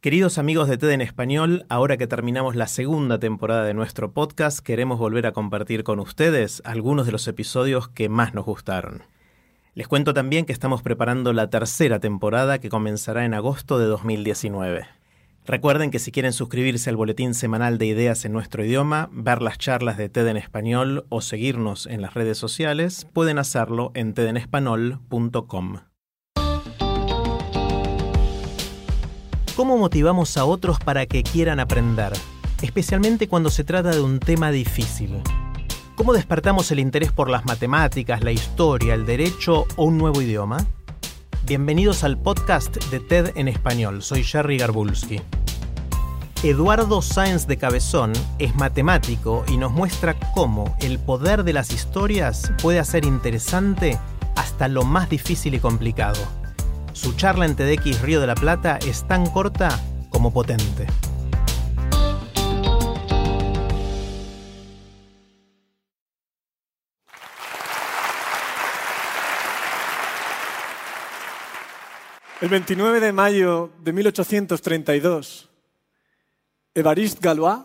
Queridos amigos de TED en Español, ahora que terminamos la segunda temporada de nuestro podcast, queremos volver a compartir con ustedes algunos de los episodios que más nos gustaron. Les cuento también que estamos preparando la tercera temporada que comenzará en agosto de 2019. Recuerden que si quieren suscribirse al boletín semanal de ideas en nuestro idioma, ver las charlas de TED en español o seguirnos en las redes sociales, pueden hacerlo en tedenespanol.com. ¿Cómo motivamos a otros para que quieran aprender? Especialmente cuando se trata de un tema difícil. ¿Cómo despertamos el interés por las matemáticas, la historia, el derecho o un nuevo idioma? Bienvenidos al podcast de TED en español. Soy Jerry Garbulski. Eduardo Sáenz de Cabezón es matemático y nos muestra cómo el poder de las historias puede hacer interesante hasta lo más difícil y complicado. Su charla en TEDx Río de la Plata es tan corta como potente. El 29 de mayo de 1832, Évariste Galois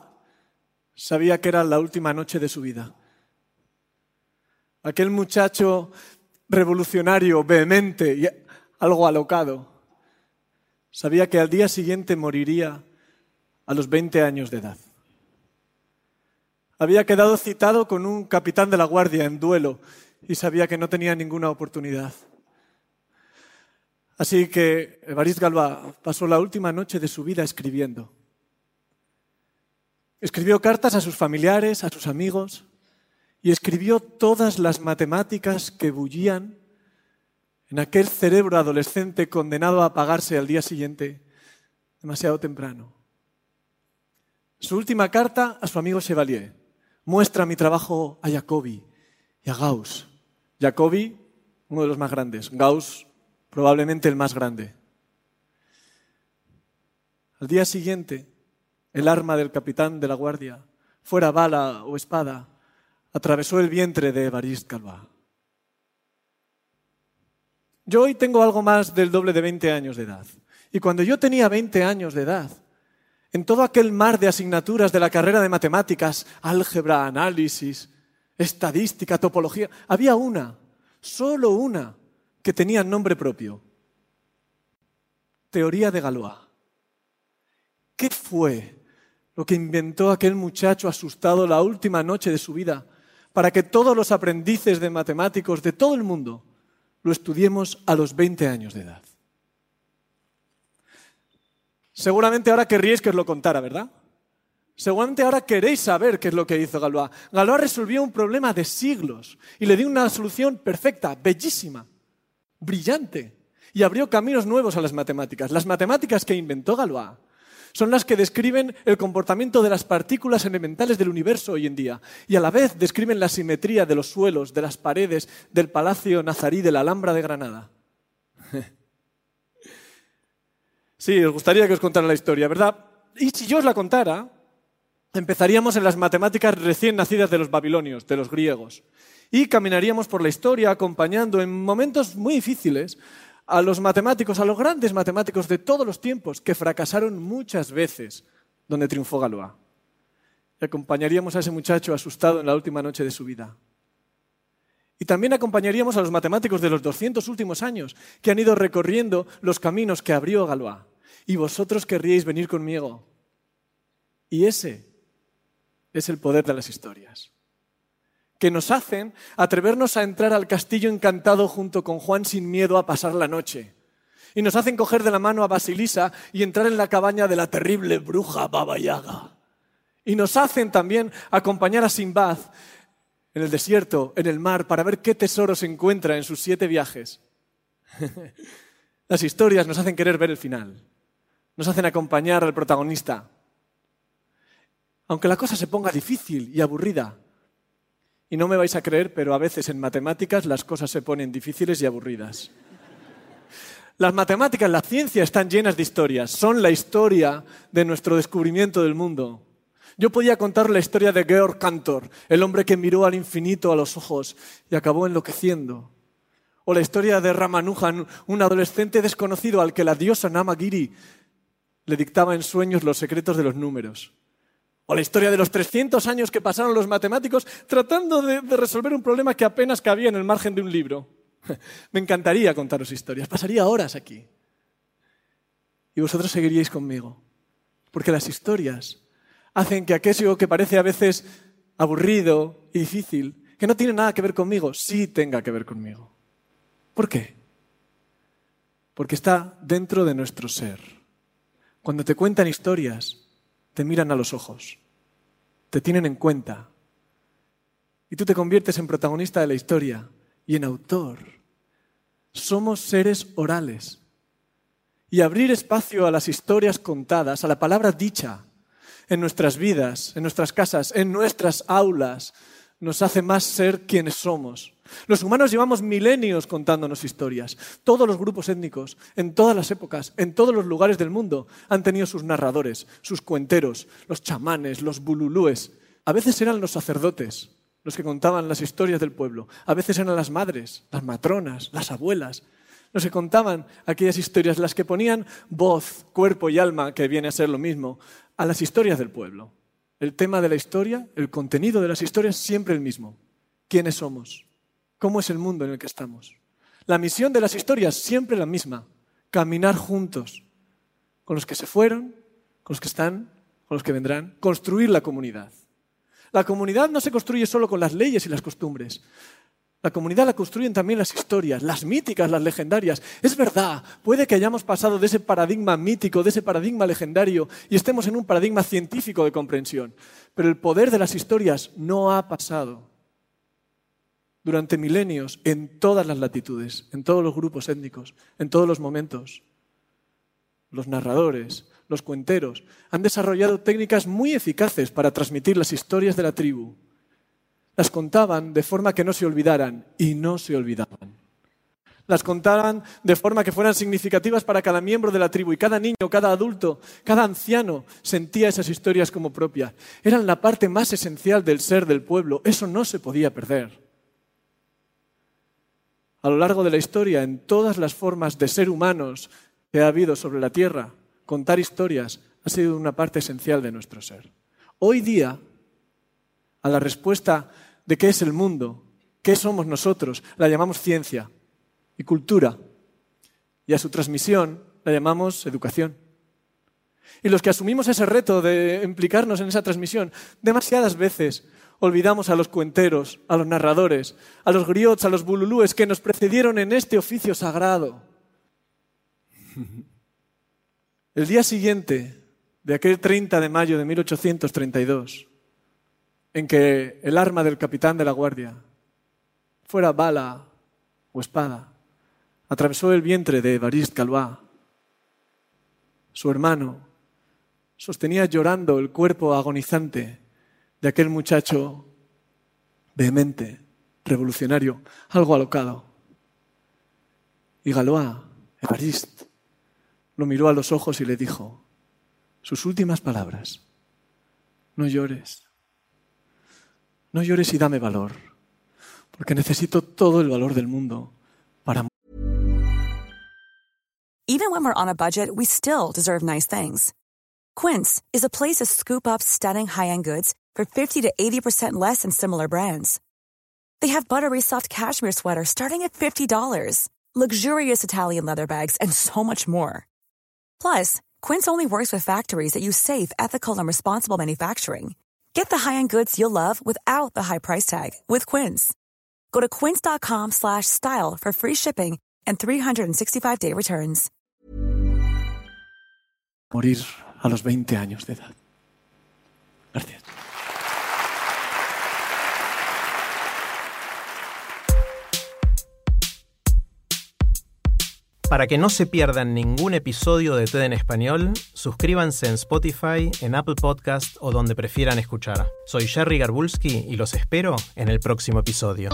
sabía que era la última noche de su vida. Aquel muchacho revolucionario, vehemente y algo alocado, sabía que al día siguiente moriría a los 20 años de edad. Había quedado citado con un capitán de la guardia en duelo y sabía que no tenía ninguna oportunidad. Así que Évariste Galois pasó la última noche de su vida escribiendo. Escribió cartas a sus familiares, a sus amigos, y escribió todas las matemáticas que bullían en aquel cerebro adolescente condenado a apagarse al día siguiente demasiado temprano. Su última carta a su amigo Chevalier muestra mi trabajo a Jacobi y a Gauss. Jacobi, uno de los más grandes, Gauss, probablemente el más grande. Al día siguiente, el arma del capitán de la guardia, fuera bala o espada, atravesó el vientre de Évariste Galois. Yo hoy tengo algo más del doble de 20 años de edad. Y cuando yo tenía 20 años de edad, en todo aquel mar de asignaturas de la carrera de matemáticas, álgebra, análisis, estadística, topología, había una, solo una, que tenía nombre propio. Teoría de Galois. ¿Qué fue lo que inventó aquel muchacho asustado la última noche de su vida para que todos los aprendices de matemáticos de todo el mundo lo estudiemos a los 20 años de edad? Seguramente ahora querríais que os lo contara, ¿verdad? Seguramente ahora queréis saber qué es lo que hizo Galois. Galois resolvió un problema de siglos y le dio una solución perfecta, bellísima, brillante, y abrió caminos nuevos a las matemáticas. Las matemáticas que inventó Galois son las que describen el comportamiento de las partículas elementales del universo hoy en día y a la vez describen la simetría de los suelos, de las paredes del Palacio Nazarí de la Alhambra de Granada. Sí, os gustaría que os contara la historia, ¿verdad? Y si yo os la contara, empezaríamos en las matemáticas recién nacidas de los babilonios, de los griegos, y caminaríamos por la historia acompañando en momentos muy difíciles a los matemáticos, a los grandes matemáticos de todos los tiempos, que fracasaron muchas veces donde triunfó Galois. Y acompañaríamos a ese muchacho asustado en la última noche de su vida. Y también acompañaríamos a los matemáticos de los 200 últimos años, que han ido recorriendo los caminos que abrió Galois. Y vosotros querríais venir conmigo. Y ese es el poder de las historias que nos hacen atrevernos a entrar al castillo encantado junto con Juan sin miedo a pasar la noche. Y nos hacen coger de la mano a Basilisa y entrar en la cabaña de la terrible bruja Baba Yaga. Y nos hacen también acompañar a Simbad en el desierto, en el mar, para ver qué tesoro se encuentra en sus siete viajes. Las historias nos hacen querer ver el final, nos hacen acompañar al protagonista. Aunque la cosa se ponga difícil y aburrida, y no me vais a creer, pero a veces en matemáticas las cosas se ponen difíciles y aburridas. Las matemáticas, la ciencia están llenas de historias, son la historia de nuestro descubrimiento del mundo. Yo podía contar la historia de Georg Cantor, el hombre que miró al infinito a los ojos y acabó enloqueciendo. O la historia de Ramanujan, un adolescente desconocido al que la diosa Namagiri le dictaba en sueños los secretos de los números. O la historia de los 300 años que pasaron los matemáticos tratando de, resolver un problema que apenas cabía en el margen de un libro. Me encantaría contaros historias, pasaría horas aquí. Y vosotros seguiríais conmigo. Porque las historias hacen que aquello que parece a veces aburrido y difícil, que no tiene nada que ver conmigo, sí tenga que ver conmigo. ¿Por qué? Porque está dentro de nuestro ser. Cuando te cuentan historias, te miran a los ojos, te tienen en cuenta, y tú te conviertes en protagonista de la historia y en autor. Somos seres orales. Y abrir espacio a las historias contadas, a la palabra dicha, en nuestras vidas, en nuestras casas, en nuestras aulas, nos hace más ser quienes somos. Los humanos llevamos milenios contándonos historias. Todos los grupos étnicos, en todas las épocas, en todos los lugares del mundo, han tenido sus narradores, sus cuenteros, los chamanes, los bululúes. A veces eran los sacerdotes los que contaban las historias del pueblo. A veces eran las madres, las matronas, las abuelas, los que contaban aquellas historias, las que ponían voz, cuerpo y alma, que viene a ser lo mismo, a las historias del pueblo. El tema de la historia, el contenido de las historias, siempre el mismo. ¿Quiénes somos? ¿Cómo es el mundo en el que estamos? La misión de las historias, siempre la misma. Caminar juntos, con los que se fueron, con los que están, con los que vendrán, construir la comunidad. La comunidad no se construye solo con las leyes y las costumbres. La comunidad la construyen también las historias, las míticas, las legendarias. Es verdad, puede que hayamos pasado de ese paradigma mítico, de ese paradigma legendario, y estemos en un paradigma científico de comprensión. Pero el poder de las historias no ha pasado durante milenios en todas las latitudes, en todos los grupos étnicos, en todos los momentos. Los narradores, los cuenteros, han desarrollado técnicas muy eficaces para transmitir las historias de la tribu las contaban de forma que no se olvidaran y no se olvidaban. Las contaban de forma que fueran significativas para cada miembro de la tribu y cada niño, cada adulto, cada anciano sentía esas historias como propias. Eran la parte más esencial del ser del pueblo. Eso no se podía perder. A lo largo de la historia, en todas las formas de ser humanos que ha habido sobre la tierra, contar historias ha sido una parte esencial de nuestro ser. Hoy día, a la respuesta de qué es el mundo, qué somos nosotros, la llamamos ciencia y cultura. Y a su transmisión la llamamos educación. Y los que asumimos ese reto de implicarnos en esa transmisión, demasiadas veces olvidamos a los cuenteros, a los narradores, a los griots, a los bululúes que nos precedieron en este oficio sagrado. El día siguiente de aquel 30 de mayo de 1832, en que el arma del capitán de la guardia fuera bala o espada, atravesó el vientre de Evariste Galois. Su hermano sostenía llorando el cuerpo agonizante de aquel muchacho vehemente, revolucionario, algo alocado. Y Galois, Evariste, lo miró a los ojos y le dijo sus últimas palabras, no llores, No llores y dame valor, porque necesito todo el valor del mundo para Even when we're on a budget, we still deserve nice things. Quince is a place to scoop up stunning high-end goods for 50 to 80% less than similar brands. They have buttery soft cashmere sweaters starting at $50, luxurious Italian leather bags, and so much more. Plus, Quince only works with factories that use safe, ethical, and responsible manufacturing. Get the high-end goods you'll love without the high price tag with Quince. Go to quince.com slash style for free shipping and 365-day returns. morir a los 20 años de edad. Gracias. Para que no se pierdan ningún episodio de TED en español, suscríbanse en Spotify, en Apple Podcast o donde prefieran escuchar. Soy Jerry Garbulski y los espero en el próximo episodio.